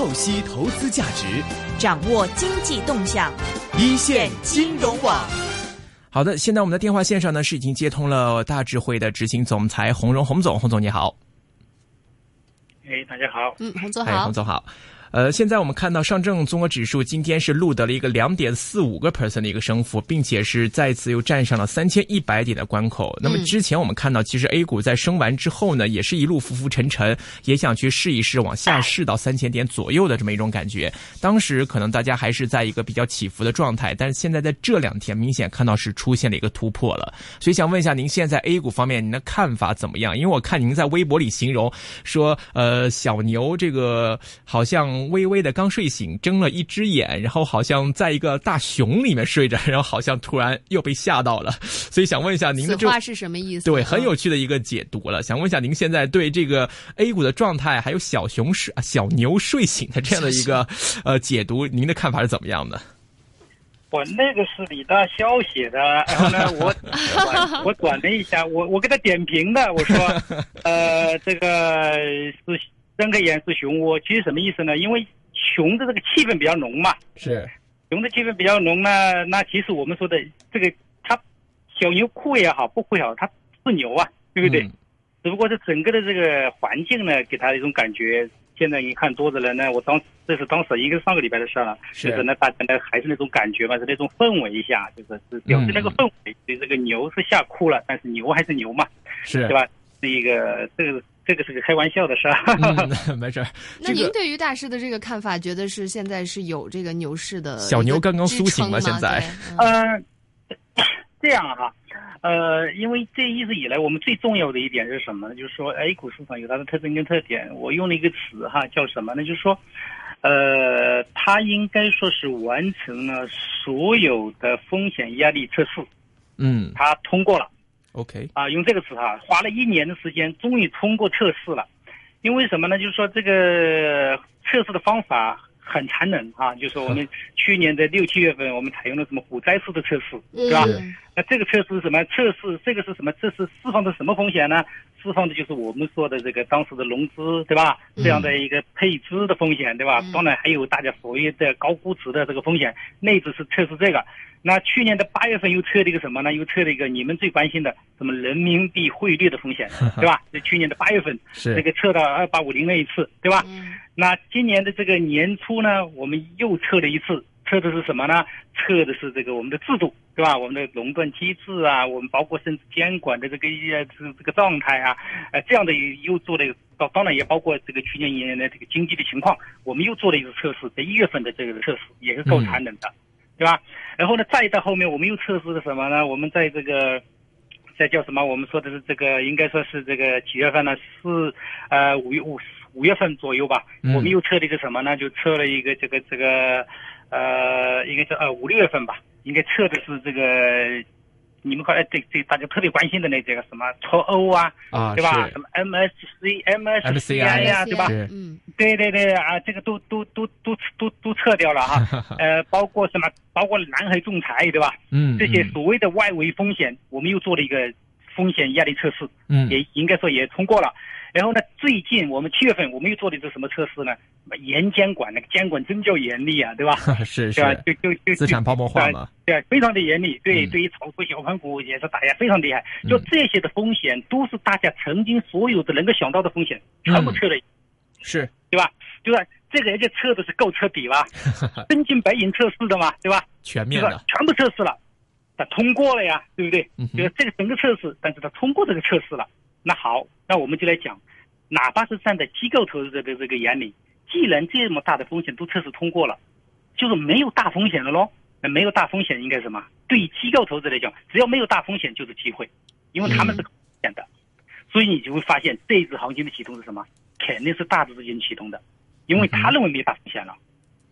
透析投资价值，掌握经济动向，一线金融网。好的，现在我们的电话线上呢是已经接通了大智慧的执行总裁洪荣洪总，洪总你好。哎，大家好。嗯，洪总哎，好洪。总好。呃，现在我们看到上证综合指数今天是录得了一个两点四五个 percent 的一个升幅，并且是再次又站上了三千一百点的关口。那么之前我们看到，其实 A 股在升完之后呢，也是一路浮浮沉沉，也想去试一试往下试到三千点左右的这么一种感觉。当时可能大家还是在一个比较起伏的状态，但是现在在这两天明显看到是出现了一个突破了。所以想问一下，您现在 A 股方面您的看法怎么样？因为我看您在微博里形容说，呃，小牛这个好像微微的刚睡醒，睁了一只眼，然后好像在一个大熊里面睡着，然后好像突然又被吓到了。所以想问一下您的这话是什么意思？对，很有趣的一个解读了。想问一下，您现在对这个 A 股的状态，还有小熊睡、小牛睡醒的这样的一个呃解读，您的看法是怎么样的？我那个是李大霄写的，然后呢，我转 我转了一下，我我给他点评的，我说，呃，这个是睁开眼是熊窝，其实什么意思呢？因为熊的这个气氛比较浓嘛，是，熊的气氛比较浓呢，那其实我们说的这个，它小牛哭也好，不哭也好，它是牛啊，对不对？嗯只不过是整个的这个环境呢，给它一种感觉。现在你看多的人呢，我当这是当时应该是上个礼拜的事了，是就是那，大家呢还是那种感觉嘛，是那种氛围一下，就是是表示那个氛围，对这个牛是吓哭了，但是牛还是牛嘛，是对吧？是一个这个这个是个开玩笑的事儿。嗯，没事儿。那您对于大师的这个看法，觉得是现在是有这个牛市的小牛刚刚苏醒吗？现在 嗯呃，这样哈，呃，因为这一直以来我们最重要的一点是什么呢？就是说 A 股市场有它的特征跟特点。我用了一个词哈，叫什么呢？就是说，呃，它应该说是完成了所有的风险压力测试，嗯它通过了。，OK，啊，用这个词哈，花了一年的时间，终于通过测试了。因为什么呢？就是说这个测试的方法很残忍啊，就是说我们 去年的六七月份，我们采用了什么股灾式的测试，对吧？嗯那这个测试是什么？测试这个是什么？这是释放的什么风险呢？释放的就是我们说的这个当时的融资，对吧？这样的一个配资的风险，对吧？嗯当然还有大家所谓的高估值的这个风险。内资是测试这个。那去年的八月份又测了一个什么呢？又测了一个你们最关心的什么人民币汇率的风险，对吧？这去年的八月份是这个测到二八五零那一次，对吧？嗯那今年的这个年初呢，我们又测了一次，测的是什么呢？测的是这个我们的制度，对吧？我们的垄断机制啊，我们包括甚至监管的这个呃这个这个状态啊，呃这样的又做了一个，当当然也包括这个去年一年的这个经济的情况，我们又做了一次测试，在一月份的这个测试也是够残忍的，对吧？然后呢，再到后面我们又测试了什么呢？我们在这个。在叫什么？我们说的是这个，应该说是这个几月份呢？是呃五月五五月份左右吧。嗯我们又测了一个什么呢？就测了一个这个这个呃，应该是呃五六月份吧，应该测的是这个你们看，哎，对对，大家特别关心的那这个什么脱欧啊，啊，对吧？什么 MSC、MSCI 呀、对吧？嗯对对对啊，这个都都都都都都撤掉了哈。呃，包括什么？包括南海仲裁，对吧？嗯，这些嗯所谓的外围风险，我们又做了一个风险压力测试，嗯也应该说也通过了。然后呢，最近我们七月份我们又做了一个什么测试呢？严监管，那个监管真叫严厉啊，对吧？是对吧？是就就就资产泡沫化嘛，对，非常的严厉。对，嗯对于炒股、小盘股也是打压非常厉害。就这些的风险，都是大家曾经所有的能够想到的风险，全部测了，是对吧？对吧？这个人家测的是够彻底吧？真金白银测试的嘛，对吧？全面的？，全部测试了，他通过了呀，对不对？嗯就是这个整个测试，但是他通过这个测试了。那好，那我们就来讲，哪怕是站在机构投资者的这个眼里，既然这么大的风险都测试通过了，就是没有大风险了喽。那没有大风险应该什么？对于机构投资者来讲，只要没有大风险就是机会，因为他们是风险的，所以你就会发现这一次行情的启动是什么？肯定是大资金启动的，因为他认为没大风险了。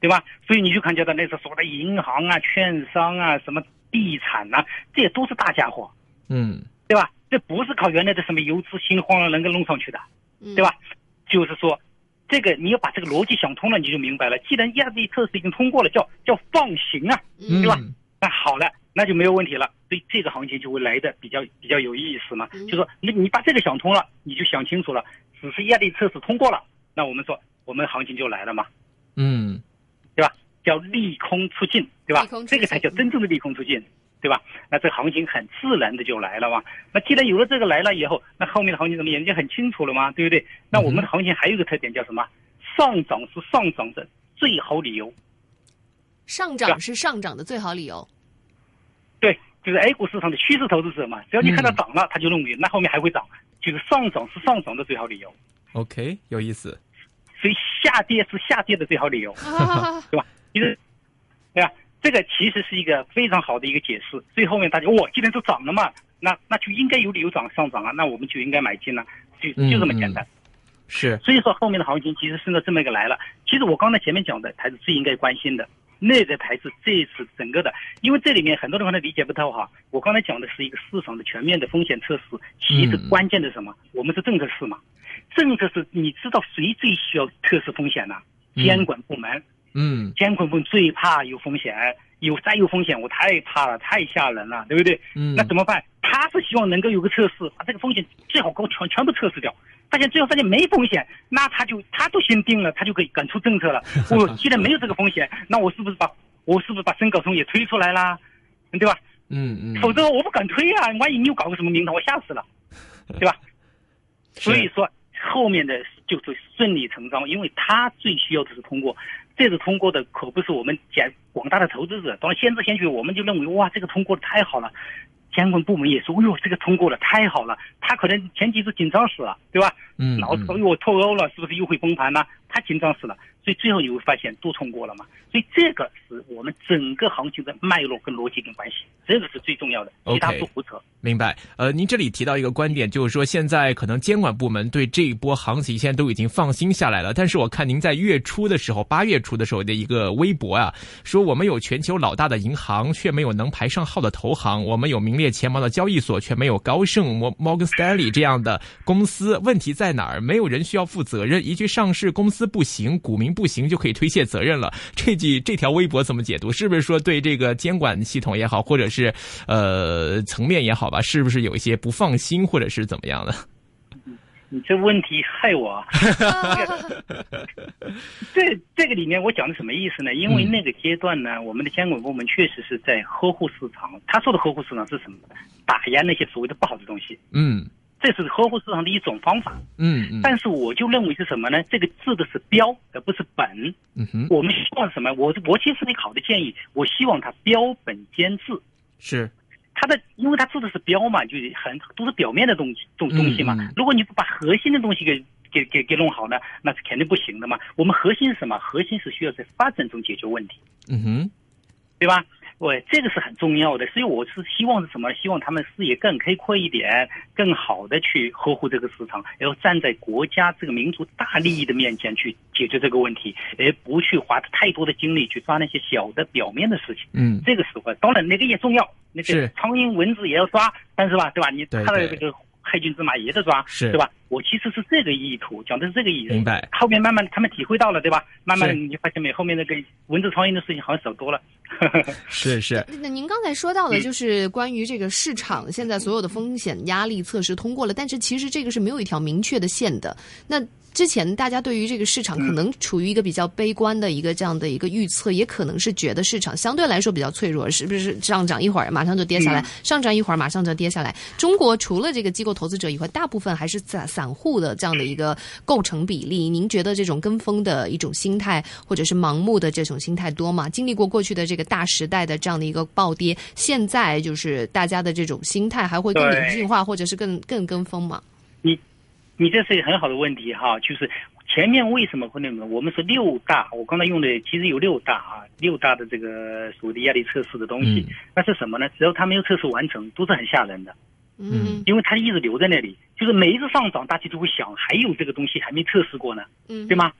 对吧？所以你就看见到那时候所谓的银行啊、券商啊、什么地产呐、这些都是大家伙，嗯对吧？这不是靠原来的什么游资心慌了能够弄上去的，嗯对吧？就是说，这个你要把这个逻辑想通了，你就明白了。既然压力测试已经通过了，叫叫放行啊，嗯，对吧那好了，那就没有问题了。所以这个行情就会来的比较比较有意思嘛。嗯就说你你把这个想通了，你就想清楚了，只是压力测试通过了，那我们说我们行情就来了嘛。嗯对吧？叫利空出尽，对吧这个才叫真正的利空出尽，对吧？那这行情很自然的就来了嘛。那既然有了这个来了以后，那后面的行情怎么演就很清楚了嘛，对不对？那我们的行情还有一个特点叫什么？上涨是上涨的最好理由，上涨是上涨的最好理由。对，就是 A 股市场的趋势投资者嘛，只要你看到涨了，他就认为那后面还会涨，就是上涨是上涨的最好理由，，OK，有意思。所以下跌是下跌的最好理由。啊 对吧？其实，对吧？这个其实是一个非常好的一个解释。最后面大家，哇，既然都涨了嘛，那那就应该有理由涨上涨啊，那我们就应该买进了，就嗯就这么简单。是，所以说后面的行情其实顺着这么一个来了。其实我刚才前面讲的才是最应该关心的，那个才是这次整个的，因为这里面很多人可能理解不到哈。我刚才讲的是一个市场的全面的风险测试，其实嗯关键的是什么？我们是政策市嘛，政策是你知道谁最需要测试风险呢？嗯监管部门。嗯监管部门最怕有风险，有再有风险，我太怕了，太吓人了，对不对？嗯，那怎么办？他是希望能够有个测试，把这个风险最好给我全全部测试掉。发现最后发现没风险，那他就他都先定了，他就可以敢出政策了。我既然没有这个风险，那我是不是把我是不是把深港通也推出来啦？对吧？嗯嗯，否则我不敢推啊，万一你又搞个什么名堂，我吓死了，对吧？所以说后面的就是顺理成章，因为他最需要的是通过，这次通过的可不是我们简广大的投资者，当然先知先觉，我们就认为哇，这个通过的太好了。监管部门也说，哎呦，这个通过了，太好了。他可能前几次紧张死了，对吧？嗯，然后说，哎呦，脱欧了，是不是又会崩盘呢？他紧张死了，所以最后你会发现都通过了嘛。所以这个是我们整个行情的脉络跟逻辑跟关系，这个是最重要的，其他不胡扯。明白，呃，您这里提到一个观点，就是说现在可能监管部门对这一波行情现在都已经放心下来了。但是我看您在月初的时候，八月初的时候的一个微博啊，说我们有全球老大的银行，却没有能排上号的投行；我们有名列前茅的交易所，却没有高盛、摩 Morgan Stanley 这样的公司。问题在哪儿？没有人需要负责任，一句上市公司不行，股民不行，就可以推卸责任了。这句这条微博怎么解读？是不是说对这个监管系统也好，或者是呃层面也好吧，是不是有一些不放心，或者是怎么样的？你这问题害我啊！这这个里面我讲的什么意思呢？因为嗯那个阶段呢，我们的监管部门确实是在呵护市场。他说的呵护市场是什么？打压那些所谓的不好的东西，嗯这是呵护市场的一种方法。嗯嗯但是我就认为是什么呢？这个治的是标，而不是本。嗯哼，我们希望什么？我我其实是一个好的建议，我希望它标本兼治。是它的，因为它治的是标嘛，就是很都是表面的东西，东东西嘛。嗯嗯如果你不把核心的东西给给给给弄好呢，那是肯定不行的嘛。我们核心是什么？核心是需要在发展中解决问题，嗯哼对吧？喂，这个是很重要的。所以我是希望是什么？希望他们视野更开阔一点，更好的去呵护这个市场，然后站在国家这个民族大利益的面前去解决这个问题，而不去花太多的精力去抓那些小的表面的事情。嗯这个时候，当然那个也重要，那是个苍蝇蚊子也要抓，但是吧，对吧？你对对它的这个害群之马也得抓，是对吧？我其实是这个意图，讲的是这个意思。明白后面慢慢他们体会到了，对吧？慢慢是你发现没？后面那个蚊子苍蝇的事情好像少多了。是是那您刚才说到的，就是关于这个市场现在所有的风险压力测试通过了，但是其实这个是没有一条明确的线的。那之前大家对于这个市场可能处于一个比较悲观的一个这样的一个预测，也可能是觉得市场相对来说比较脆弱，是不是上涨一会儿马上就跌下来，上涨一会儿马上就跌下来？中国除了这个机构投资者以外，大部分还是散散户的这样的一个构成比例。您觉得这种跟风的一种心态，或者是盲目的这种心态多吗？经历过过去的这个大时代的这样的一个暴跌，现在就是大家的这种心态还会更对理性化，或者是更更跟风吗？你这是一个很好的问题哈，就是前面为什么会那么？我们是六大，我刚才用的其实有六大啊，六大的这个所谓的压力测试的东西，嗯那是什么呢？只要它没有测试完成，都是很吓人的。嗯因为它一直留在那里，就是每一次上涨，大家都会想，还有这个东西还没测试过呢，嗯，对吗？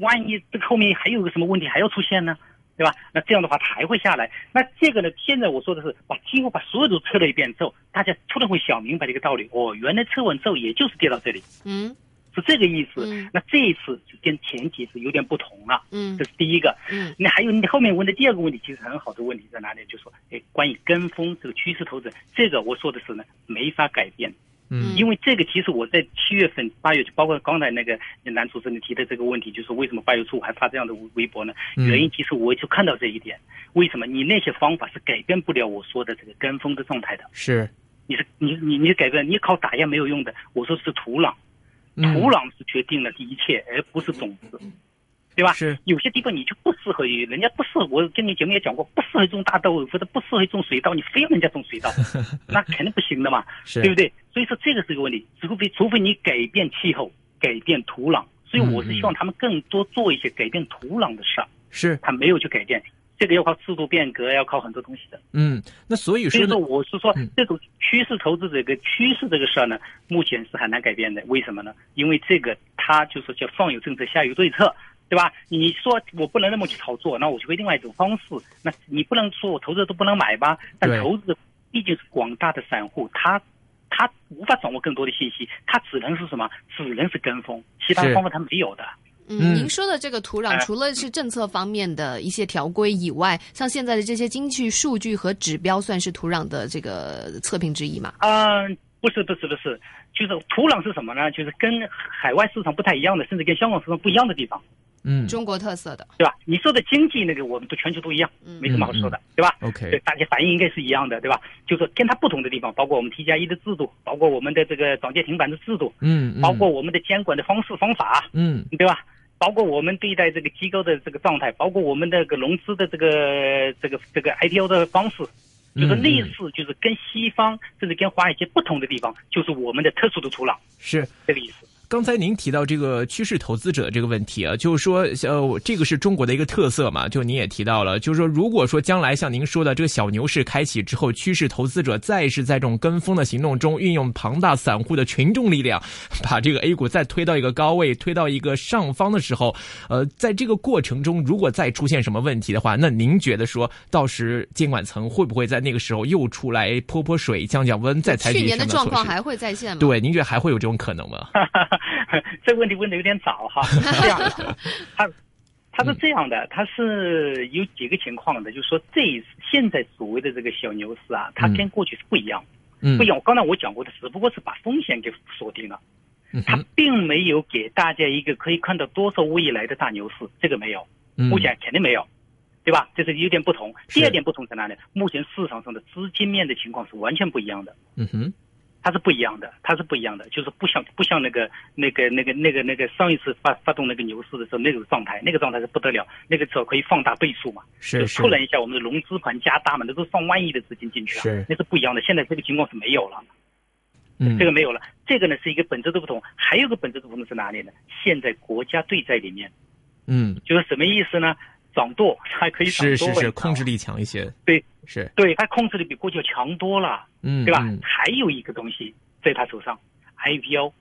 万一这个后面还有个什么问题还要出现呢，对吧？那这样的话它还会下来。那这个呢，现在我说的是把几乎把所有都测了一遍之后，大家突然会想明白这个道理，哦，原来测完之后也就是跌到这里，嗯是这个意思。嗯那这一次就跟前几次有点不同了，嗯这是第一个。嗯那还有你后面问的第二个问题，其实很好的问题在哪里？就说，哎，关于跟风这个趋势投资，这个我说的是呢，没法改变。因为这个其实我在七月份、八月，就包括刚才那个男主持人提的这个问题，就是为什么八月初我还发这样的微博呢？原因其实我就看到这一点，为什么你那些方法是改变不了我说的这个跟风的状态的？是，你是你你你改变，你靠打压没有用的。我说是土壤，土壤是决定了一切，而不是种子，对吧？是有些地方你就不适合于，人家不适合。我跟你节目也讲过，不适合种大豆或者不适合种水稻，你非要人家种水稻，那肯定不行的嘛，对不对？所以说这个是个问题，除非除非你改变气候，改变土壤。所以我是希望他们更多做一些改变土壤的事儿，是，他没有去改变，这个要靠制度变革，要靠很多东西的。嗯，那所以说呢所以说，，我是说嗯这种趋势投资这个趋势这个事儿呢，目前是很难改变的。为什么呢？因为这个它就是叫上有政策，下有对策，对吧？你说我不能那么去炒作，那我就会另外一种方式。那你不能说我投资者都不能买吧？但投资者毕竟是广大的散户，他他无法掌握更多的信息，他只能是什么？只能是跟风，其他是方法他没有的。嗯，嗯您说的这个土壤，哎除了是政策方面的一些条规以外，像现在的这些经济数据和指标，算是土壤的这个测评之一嘛？嗯，不是不是不是，就是土壤是什么呢？就是跟海外市场不太一样的，甚至跟香港市场不一样的地方。嗯中国特色的，对吧？你说的经济那个，我们都全球都一样，嗯没什么好说的，对吧？，OK，对大家反应应该是一样的，对吧？就是跟它不同的地方，包括我们 T 加一的制度，包括我们的这个涨跌停板的制度，嗯，嗯包括我们的监管的方式方法，嗯对吧？包括我们对待这个机构的这个状态，包括我们的这个融资的这个这个这个 IPO 的方式，就是嗯类似，就是跟西方甚至跟华尔街不同的地方，就是我们的特殊的土壤，是。这个意思。刚才您提到这个趋势投资者这个问题啊，就是说，呃，这个是中国的一个特色嘛，就您也提到了，就是说，如果说将来像您说的这个小牛市开启之后，趋势投资者再是在这种跟风的行动中，运用庞大散户的群众力量，把这个 A 股再推到一个高位，推到一个上方的时候，呃，在这个过程中，如果再出现什么问题的话，那您觉得说到时监管层会不会在那个时候又出来泼泼水、降降温，再采取去年的状况还会再现吗？对，您觉得还会有这种可能吗？这个问题问的有点早哈，是这样的，他他是这样的，他是有几个情况的，就是说这现在所谓的这个小牛市啊，它跟过去是不一样，嗯不一样。刚才我讲过的，只不过是把风险给锁定了，它并没有给大家一个可以看到多少未来的大牛市，这个没有，嗯目前肯定没有。对吧？这是有点不同。第二点不同在哪里？目前市场上的资金面的情况是完全不一样的。嗯哼，它是不一样的，它是不一样的，就是不像不像那个那个那个那个那个上一次发发动那个牛市的时候那种状态，那个状态是不得了，那个时候可以放大倍数嘛，就是。是突然一下我们的融资盘加大嘛，那都是上万亿的资金进去了，是。那是不一样的。现在这个情况是没有了，嗯，这个没有了，这个呢是一个本质的不同，还有一个本质的不同是哪里呢？现在国家队在里面，嗯。就是什么意思呢？掌舵还可以是是是，控制力强一些，对是对，它控制力比过去要强多了。嗯对吧？嗯还有一个东西在他手上，IPO，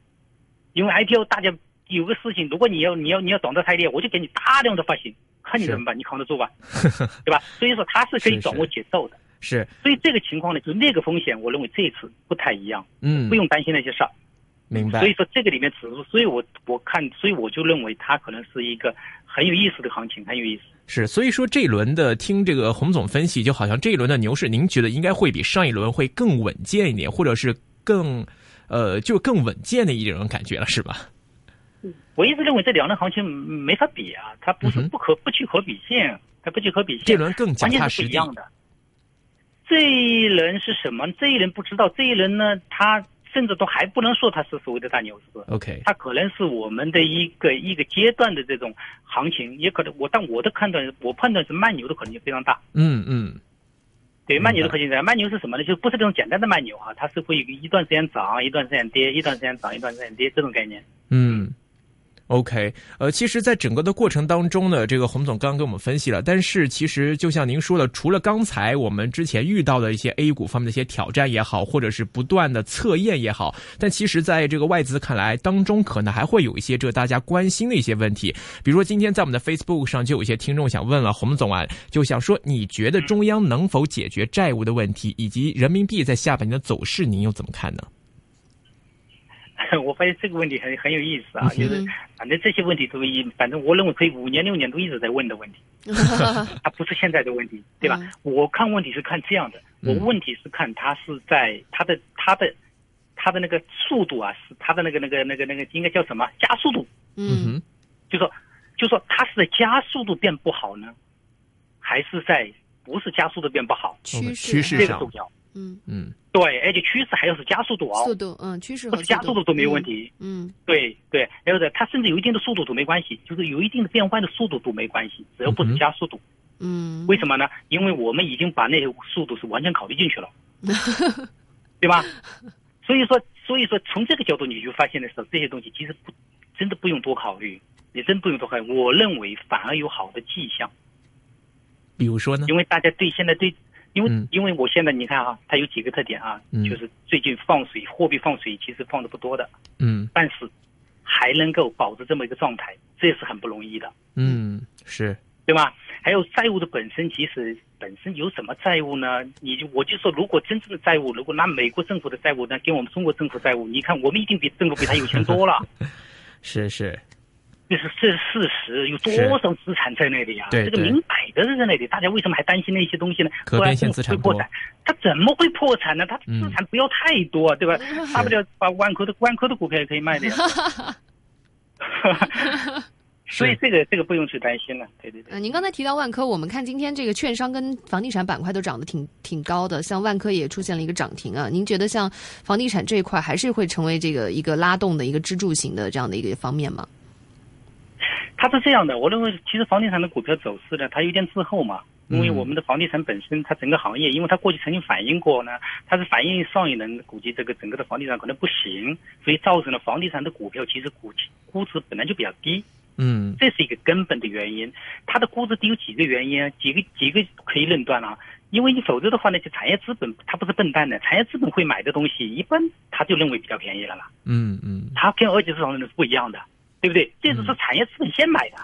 因为 IPO 大家有个事情，如果你要你要你要涨得太厉害，我就给你大量的发行，看你怎么办，你扛得住吧？对吧？所以说他是可以掌握节奏的。是所以这个情况呢，就那个风险，我认为这一次不太一样，嗯不用担心那些事儿。明白所以说这个里面指数，所以我我看，所以我就认为它可能是一个很有意思的行情，很有意思。是，所以说这一轮的听这个洪总分析，就好像这一轮的牛市，您觉得应该会比上一轮会更稳健一点，或者是更呃就更稳健的一种感觉了，是吧？我一直认为这两轮行情没法比啊，它不是不可不去可比性，它不去可比性。这轮更脚完全踏实地。是一样的。这一轮是什么？这一轮不知道。这一轮呢，它甚至都还不能说它是所谓的大牛市，OK，它可能是我们的一个一个阶段的这种行情，也可能我但我的判断，我判断是慢牛的可能性非常大。嗯嗯对，慢牛的可能性慢牛是什么呢？就不是这种简单的慢牛啊，它是会一段时间涨，一段时间跌，一段时间涨，一段时间跌这种概念。嗯。OK，呃，其实，在整个的过程当中呢，这个洪总刚刚跟我们分析了，但是其实就像您说的，除了刚才我们之前遇到的一些 A 股方面的一些挑战也好，或者是不断的测验也好，但其实在这个外资看来，当中可能还会有一些这大家关心的一些问题，比如说今天在我们的 Facebook 上就有一些听众想问了洪总啊，就想说，你觉得中央能否解决债务的问题，以及人民币在下半年的走势，您又怎么看呢？我发现这个问题很很有意思啊，就是嗯反正这些问题都一，反正我认为可以五年六年都一直在问的问题。它不是现在的问题，对吧？嗯我看问题是看这样的，我嗯问题是看它是在它的它的它的那个速度啊，是它的那个那个那个那个应该叫什么加速度？嗯哼，就说就说它是在加速度变不好呢，还是在不是加速度变不好？趋趋势这势上个重要。嗯嗯对，而且趋势还要是加速度啊速，度嗯趋势不和是加速度都没有问题。嗯对对，然后呢，它甚至有一定的速度都没关系，就是有一定的变换的速度都没关系，只要不是加速度。嗯为什么呢？因为我们已经把那些速度是完全考虑进去了，对吧？所以说，所以说从这个角度你就发现的时候，这些东西其实不真的不用多考虑，你真不用多考虑。我认为反而有好的迹象，比如说呢？因为大家对现在对，因为、嗯。因为我现在你看啊，它有几个特点啊，嗯。就是最近放水，货币放水其实放的不多的，嗯。但是还能够保持这么一个状态，这也是很不容易的。嗯是。对吧？还有债务的本身，其实本身有什么债务呢？你就我就说，如果真正的债务，如果拿美国政府的债务呢，跟我们中国政府债务，你看我们一定比政府比他有钱多了，是 是，这是这是事实。有多少资产在那里啊？这个对对明摆着在那里，大家为什么还担心那些东西呢？可变性资产多会破产，他怎么会破产呢？他嗯资产不要太多，对吧？大不了把万科的万科的股票也可以卖的呀。所以这个这个不用去担心了，对对对。呃，您刚才提到万科，我们看今天这个券商跟房地产板块都涨得挺挺高的，像万科也出现了一个涨停啊。您觉得像房地产这一块还是会成为这个一个拉动的一个支柱型的这样的一个方面吗？它是这样的，我认为其实房地产的股票走势呢，它有点滞后嘛，因为嗯我们的房地产本身，它整个行业，因为它过去曾经反映过呢，它是反映上一轮估计这个整个的房地产可能不行，所以造成了房地产的股票其实估估值本来就比较低，嗯这是一个根本的原因。它的估值低有几个原因啊，几个几个可以论断啊。因为你否则的话呢，就产业资本它不是笨蛋的，产业资本会买的东西，一般他就认为比较便宜了啦。嗯嗯它跟二级市场的人是不一样的，对不对？这只是产业资本先买的，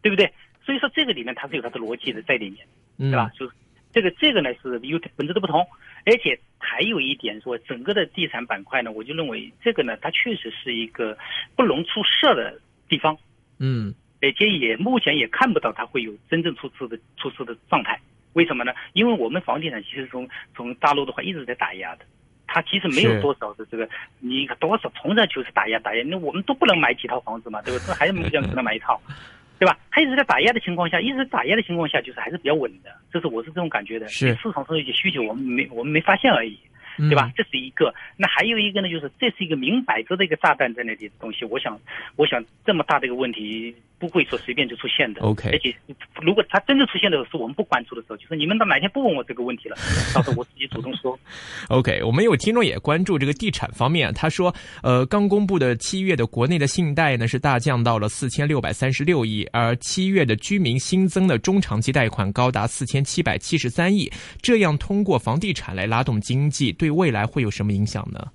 对不对？所以说这个里面它是有它的逻辑的在里面，嗯对吧？就是这个这个呢是有本质的不同，而且还有一点说，整个的地产板块呢，我就认为这个呢，它确实是一个不容出事的地方，嗯而且也目前也看不到它会有真正出事的出事的状态。为什么呢？因为我们房地产其实从从大陆的话一直在打压的，它其实没有多少的这个，你多少从来就是打压打压，那我们都不能买几套房子嘛，对吧？这还是没有只能买一套，对吧？它一直在打压的情况下，一直在打压的情况下，就是还是比较稳的，这是我是这种感觉的。是市场上有一些需求，我们没我们没发现而已。嗯对吧？？这是一个。那还有一个呢，就是这是一个明摆着的一个炸弹在那里的东西。我想，我想这么大的一个问题不会说随便就出现的。OK 而且如果它真的出现的时候，是我们不关注的时候，就是你们到哪天不问我这个问题了，到时候我自己主动说。OK，我们有听众也关注这个地产方面，他说，呃，刚公布的七月的国内的信贷呢是大降到了四千六百三十六亿，而七月的居民新增的中长期贷款高达四千七百七十三亿，这样通过房地产来拉动经济，对未来会有什么影响呢？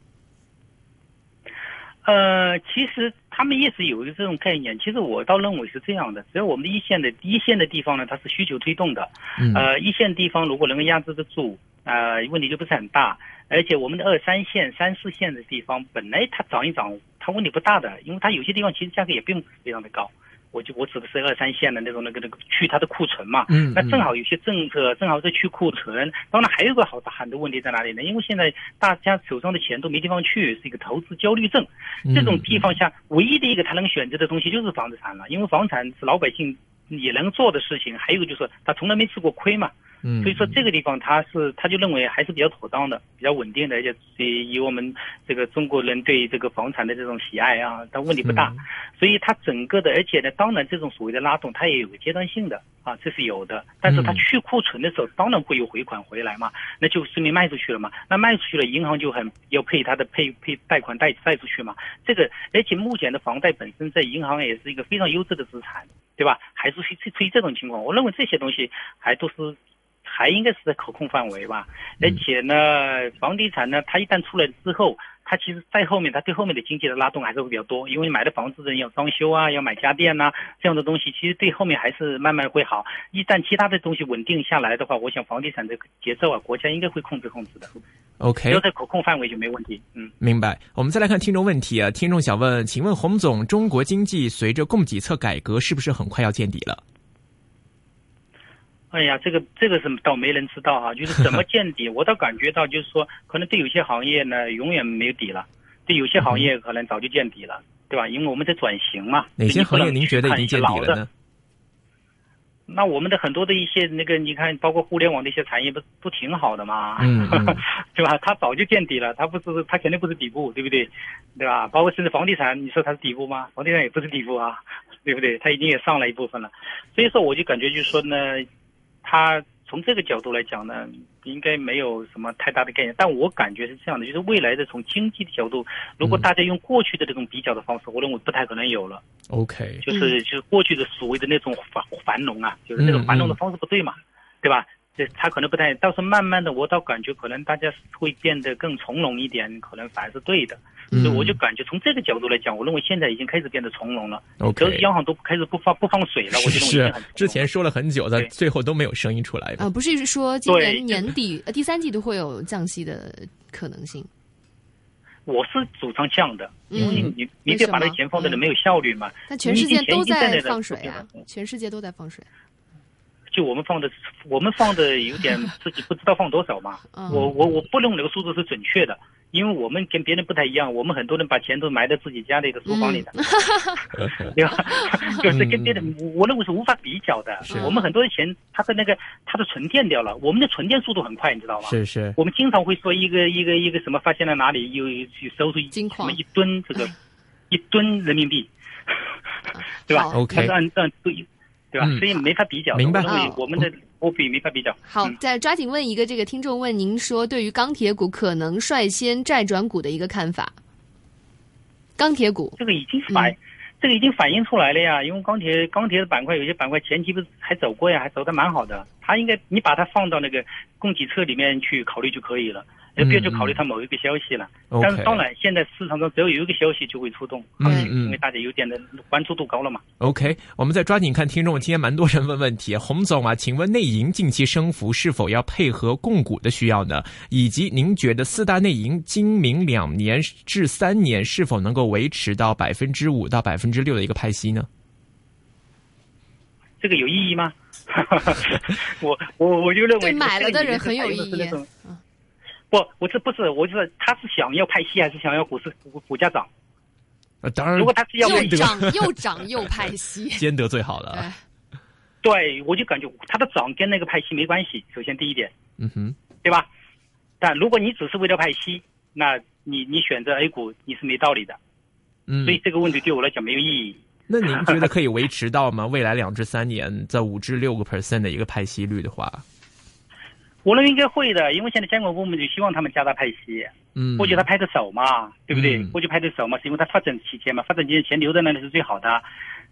呃，其实他们一直有一个这种概念。其实我倒认为是这样的，只要我们的一线的一线的地方呢，它是需求推动的，嗯呃，一线地方如果能够压制得住，呃，问题就不是很大。而且我们的二三线、三四线的地方，本来它涨一涨，它问题不大的，因为它有些地方其实价格也并不是非常的高。我就我指的是二三线的那种那个那个去它的库存嘛，嗯那正好有些政策正好在去库存。当然还有个好大的问题在哪里呢？因为现在大家手上的钱都没地方去，是一个投资焦虑症。嗯这种地方下，唯一的一个他能选择的东西就是房地产了，因为房产是老百姓也能做的事情。还有个就是他从来没吃过亏嘛，嗯所以说这个地方他是他就认为还是比较妥当的，比较稳定的，而且以以我们这个中国人对这个房产的这种喜爱啊，它问题不大。嗯所以它整个的，而且呢，当然这种所谓的拉动，它也有个阶段性的啊，这是有的。但是它嗯去库存的时候，当然会有回款回来嘛，那就说明卖出去了嘛。那卖出去了，银行就很要配它的配配贷款贷贷出去嘛。这个，而且目前的房贷本身在银行也是一个非常优质的资产，对吧？还是出出于这种情况，我认为这些东西还都是。还应该是在可控范围吧，而且呢，房地产呢，它一旦出来之后，它其实在后面，它对后面的经济的拉动还是会比较多，因为买的房子的人要装修啊，要买家电呐、这样的东西，其实对后面还是慢慢会好。一旦其他的东西稳定下来的话，我想房地产这个节奏啊，国家应该会控制控制的，，OK，要在可控范围就没问题。嗯。明白。我们再来看听众问题啊，听众想问，请问洪总，中国经济随着供给侧改革，是不是很快要见底了？哎呀，这个这个是倒没人知道啊，就是怎么 见底，我倒感觉到就是说，可能对有些行业呢，永远没有底了；对有些行业可能早就见底了，对吧？因为我们在转型嘛。哪些行业您觉得已经见底了呢？那我们的很多的一些那个，你看，包括互联网的一些产业，不不挺好的吗？嗯，对吧？它早就见底了，它不是，它肯定不是底部，对不对？对吧？包括甚至房地产，你说它是底部吗？房地产也不是底部啊，对不对？它已经也上来一部分了，所以说我就感觉就是说呢，它。从这个角度来讲呢，应该没有什么太大的概念。但我感觉是这样的，就是未来的从经济的角度，如果大家用过去的这种比较的方式，我认为不太可能有了。OK，就是就是过去的所谓的那种繁繁荣啊，就是那种繁荣的方式不对嘛，对吧？这他可能不太，倒是慢慢的，我倒感觉可能大家会变得更从容一点，可能反而是对的。所以我就感觉从这个角度来讲，我认为现在已经开始变得从容了。OK，央行都开始不放不放水了，我就认为是之前说了很久的，最后都没有声音出来。啊，不是说今年年底呃第三季度会有降息的可能性？我是主张降的，因为你你别把那钱放在那没有效率嘛。那全世界都在放水啊，全世界都在放水。就我们放的，我们放的有点 自己不知道放多少嘛。我我我不认为那个数字是准确的，因为我们跟别人不太一样，我们很多人把钱都埋在自己家里的书房里的，对吧？就是跟别人，我认为是无法比较的。我们很多的钱，它的那个它的存电掉了，我们的存电速度很快，你知道吗？是是。我们经常会说一个一个一个什么发现了哪里又去搜出金什么一吨这个一吨人民币，对吧？OK，它是按按对。对吧？所以没法比较。明白。我们的货币没法比较。好，再抓紧问一个这个听众问您说，对于钢铁股可能率先债转股的一个看法。钢铁股这个已经反，这个已经反映出来了呀。因为钢铁钢铁的板块有些板块前期不是还走过呀，还走的蛮好的。它应该你把它放到那个供给侧里面去考虑就可以了。就不要去考虑它某一个消息了，但是当然，现在市场上只要有一个消息就会出动，嗯，因为大家有点的关注度高了嘛。OK，我们再抓紧看听众，今天蛮多人问问题，洪总啊，请问内银近期升幅是否要配合供股的需要呢？以及您觉得四大内银今明两年至三年是否能够维持到百分之五到百分之六的一个派息呢？这个有意义吗？我我我就认为对买了的人很有意义。不，我这不是，我就是他是想要派息还是想要股市股股价涨？呃，当然，如果他是要又涨 又涨又派息，兼得最好了。对，我就感觉它的涨跟那个派息没关系。首先第一点，嗯哼，对吧？但如果你只是为了派息，那你你选择 A 股你是没道理的。嗯，所以这个问题对我来讲没有意义。那您觉得可以维持到吗？未来两至三年在五至六个 percent 的一个派息率的话？我认为应该会的，因为现在监管部门就希望他们加大派息，嗯，过去他拍的少嘛，对不对？过去拍的少嘛，是因为他发展期间嘛，发展期间钱留在那里是最好的，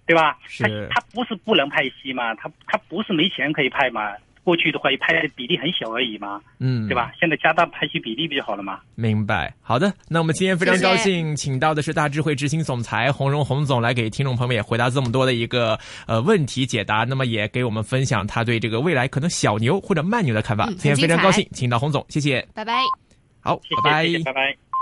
对吧？他他不是不能派息嘛，他他不是没钱可以派嘛。过去的话，拍的比例很小而已嘛，嗯，对吧？现在加大拍戏比例不就好了吗？明白。好的，那我们今天非常高兴，请到的是大智慧执行总裁洪荣洪总来给听众朋友们也回答这么多的一个呃问题解答，那么也给我们分享他对这个未来可能小牛或者慢牛的看法。今天非常高兴，请到洪总，谢谢，拜拜。好，拜拜，拜拜。